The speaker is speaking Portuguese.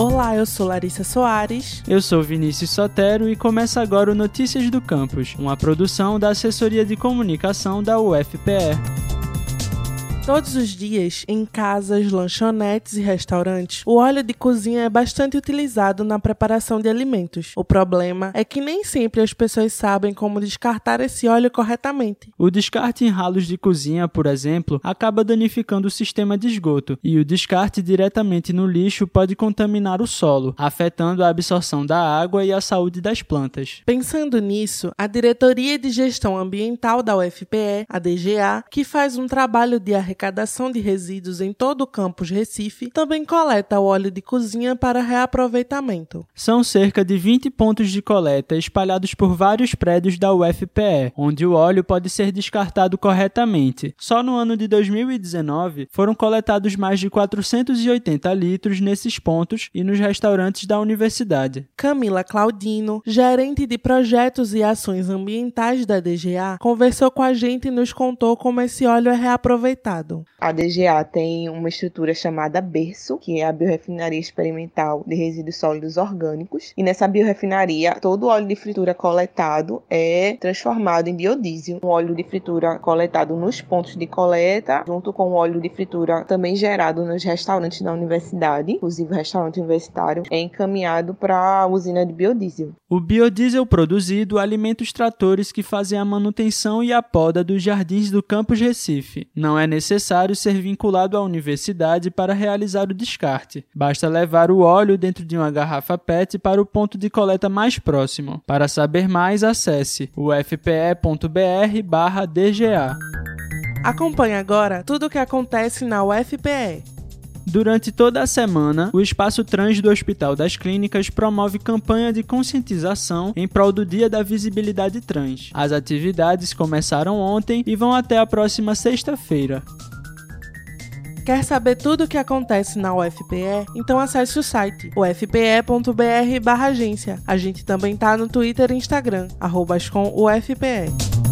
Olá, eu sou Larissa Soares. Eu sou Vinícius Sotero e começa agora o Notícias do Campus, uma produção da Assessoria de Comunicação da UFPE. Todos os dias, em casas, lanchonetes e restaurantes, o óleo de cozinha é bastante utilizado na preparação de alimentos. O problema é que nem sempre as pessoas sabem como descartar esse óleo corretamente. O descarte em ralos de cozinha, por exemplo, acaba danificando o sistema de esgoto, e o descarte diretamente no lixo pode contaminar o solo, afetando a absorção da água e a saúde das plantas. Pensando nisso, a Diretoria de Gestão Ambiental da UFPE, a DGA, que faz um trabalho de arrecadação de resíduos em todo o campus Recife, também coleta o óleo de cozinha para reaproveitamento. São cerca de 20 pontos de coleta espalhados por vários prédios da UFPE, onde o óleo pode ser descartado corretamente. Só no ano de 2019 foram coletados mais de 480 litros nesses pontos e nos restaurantes da universidade. Camila Claudino, gerente de projetos e ações ambientais da DGA, conversou com a gente e nos contou como esse óleo é reaproveitado. A DGA tem uma estrutura chamada Berço, que é a Biorefinaria Experimental de Resíduos Sólidos Orgânicos. E nessa biorefinaria, todo o óleo de fritura coletado é transformado em biodiesel. Um óleo de fritura coletado nos pontos de coleta, junto com o óleo de fritura também gerado nos restaurantes da universidade, inclusive o restaurante universitário, é encaminhado para a usina de biodiesel. O biodiesel produzido alimenta os tratores que fazem a manutenção e a poda dos jardins do campus Recife. Não é necessário necessário ser vinculado à universidade para realizar o descarte. Basta levar o óleo dentro de uma garrafa PET para o ponto de coleta mais próximo. Para saber mais, acesse ufpe.br/dga. Acompanhe agora tudo o que acontece na UFPE. Durante toda a semana, o Espaço Trans do Hospital das Clínicas promove campanha de conscientização em prol do Dia da Visibilidade Trans. As atividades começaram ontem e vão até a próxima sexta-feira. Quer saber tudo o que acontece na UFPE? Então acesse o site ufpe.br/agência. A gente também tá no Twitter e Instagram, arroba UFPE.